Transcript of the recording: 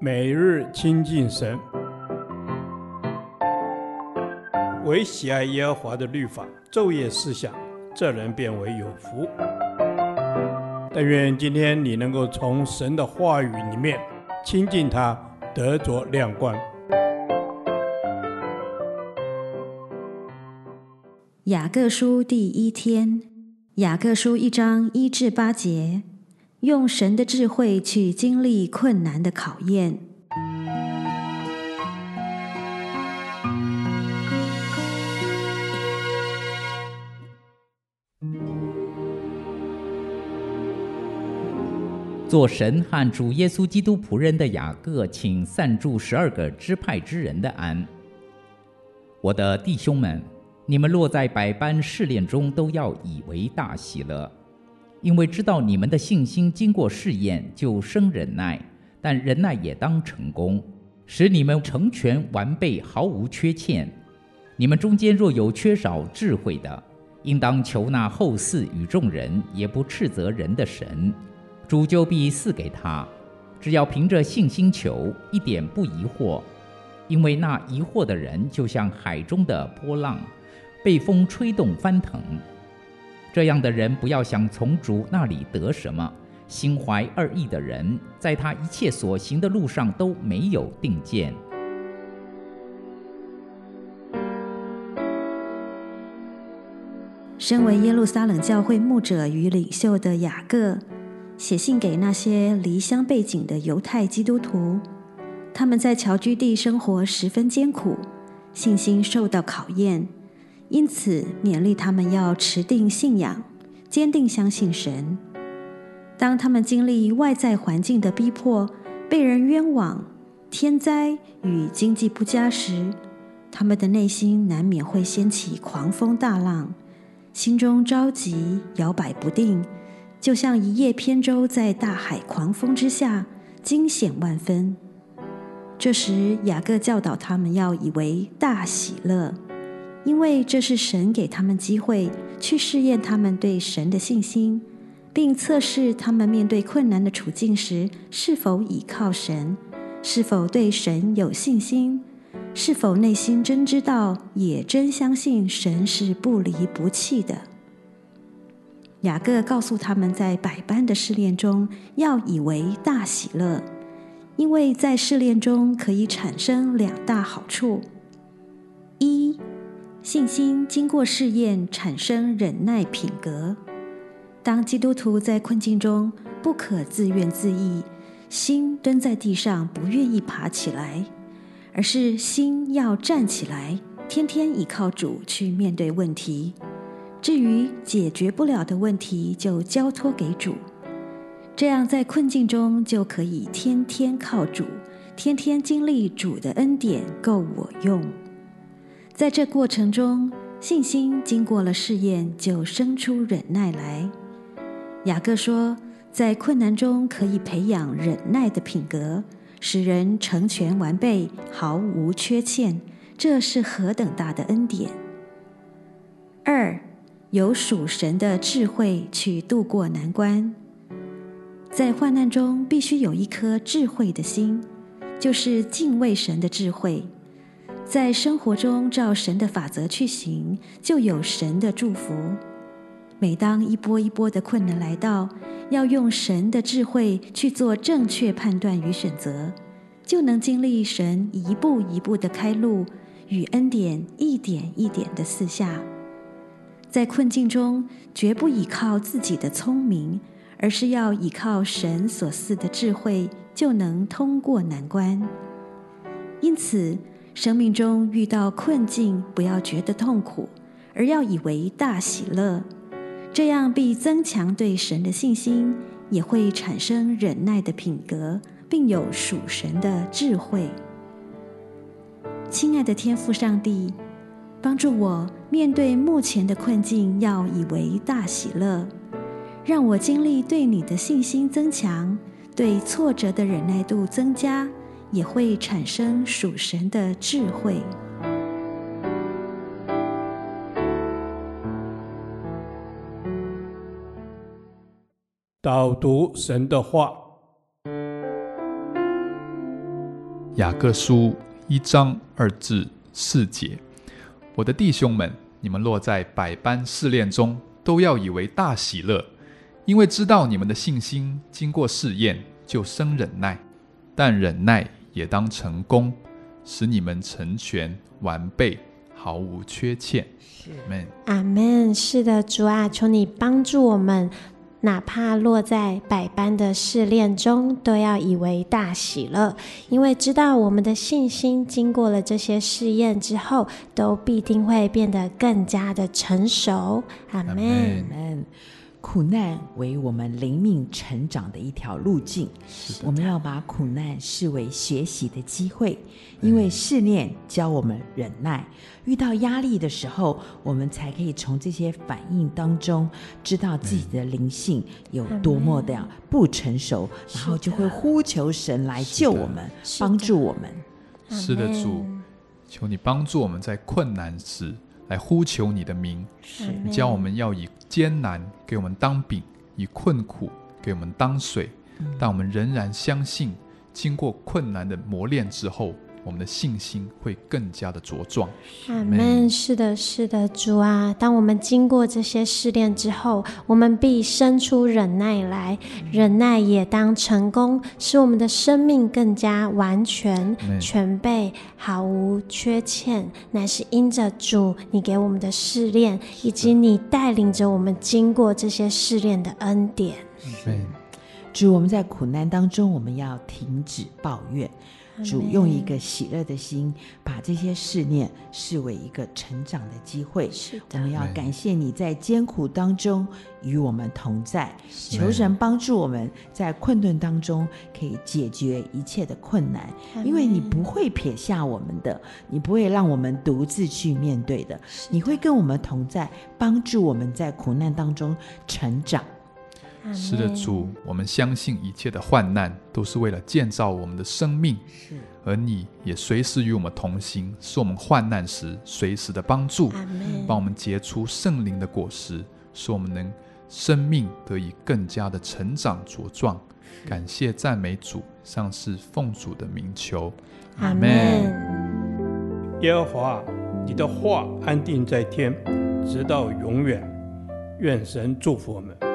每日亲近神，唯喜爱耶和华的律法，昼夜思想，这人便为有福。但愿今天你能够从神的话语里面亲近他，得着亮光。雅各书第一天，雅各书一章一至八节。用神的智慧去经历困难的考验。做神和主耶稣基督仆人的雅各，请散住十二个支派之人的安。我的弟兄们，你们落在百般试炼中，都要以为大喜乐。因为知道你们的信心经过试验，就生忍耐；但忍耐也当成功，使你们成全完备，毫无缺欠。你们中间若有缺少智慧的，应当求那厚赐与众人，也不斥责人的神，主就必赐给他。只要凭着信心求，一点不疑惑，因为那疑惑的人，就像海中的波浪，被风吹动翻腾。这样的人不要想从主那里得什么，心怀二意的人，在他一切所行的路上都没有定见。身为耶路撒冷教会牧者与领袖的雅各，写信给那些离乡背井的犹太基督徒，他们在侨居地生活十分艰苦，信心受到考验。因此，勉励他们要持定信仰，坚定相信神。当他们经历外在环境的逼迫、被人冤枉、天灾与经济不佳时，他们的内心难免会掀起狂风大浪，心中着急、摇摆不定，就像一叶扁舟在大海狂风之下，惊险万分。这时，雅各教导他们要以为大喜乐。因为这是神给他们机会去试验他们对神的信心，并测试他们面对困难的处境时是否倚靠神，是否对神有信心，是否内心真知道也真相信神是不离不弃的。雅各告诉他们在百般的试炼中要以为大喜乐，因为在试炼中可以产生两大好处。信心经过试验，产生忍耐品格。当基督徒在困境中不可自怨自艾，心蹲在地上不愿意爬起来，而是心要站起来，天天依靠主去面对问题。至于解决不了的问题，就交托给主。这样在困境中就可以天天靠主，天天经历主的恩典够我用。在这过程中，信心经过了试验，就生出忍耐来。雅各说，在困难中可以培养忍耐的品格，使人成全完备，毫无缺欠。这是何等大的恩典！二，有属神的智慧去度过难关。在患难中，必须有一颗智慧的心，就是敬畏神的智慧。在生活中照神的法则去行，就有神的祝福。每当一波一波的困难来到，要用神的智慧去做正确判断与选择，就能经历神一步一步的开路与恩典一点一点的赐下。在困境中，绝不依靠自己的聪明，而是要依靠神所赐的智慧，就能通过难关。因此，生命中遇到困境，不要觉得痛苦，而要以为大喜乐，这样必增强对神的信心，也会产生忍耐的品格，并有属神的智慧。亲爱的天父上帝，帮助我面对目前的困境，要以为大喜乐，让我经历对你的信心增强，对挫折的忍耐度增加。也会产生属神的智慧。导读神的话，雅各书一章二至四节，我的弟兄们，你们落在百般试炼中，都要以为大喜乐，因为知道你们的信心经过试验，就生忍耐。但忍耐也当成功，使你们成全完备，毫无缺欠。阿门。阿门。是的，主啊，求你帮助我们。哪怕落在百般的试炼中，都要以为大喜乐，因为知道我们的信心经过了这些试验之后，都必定会变得更加的成熟。阿门。苦难为我们灵命成长的一条路径，我们要把苦难视为学习的机会，因为试炼教我们忍耐。遇到压力的时候，我们才可以从这些反应当中知道自己的灵性有多么的不成熟，然后就会呼求神来救我们，帮助我们。是的，主，求你帮助我们在困难时。来呼求你的名，你教我们要以艰难给我们当饼，以困苦给我们当水，但我们仍然相信，经过困难的磨练之后。我们的信心会更加的茁壮。阿门。是的，是的，主啊，当我们经过这些试炼之后，我们必生出忍耐来，忍耐也当成功，使我们的生命更加完全、全备，毫无缺欠。乃是因着主你给我们的试炼，以及你带领着我们经过这些试炼的恩典。主，我们在苦难当中，我们要停止抱怨。主用一个喜乐的心，把这些试炼视为一个成长的机会。是的，我们要感谢你在艰苦当中与我们同在，求神帮助我们在困顿当中可以解决一切的困难，因为你不会撇下我们的，你不会让我们独自去面对的，你会跟我们同在，帮助我们在苦难当中成长。是的，主，我们相信一切的患难都是为了建造我们的生命，是而你也随时与我们同行，是我们患难时随时的帮助，帮我们结出圣灵的果实，使我们能生命得以更加的成长茁壮。感谢赞美主，上是奉主的名求，阿门。耶和华，你的话安定在天，直到永远。愿神祝福我们。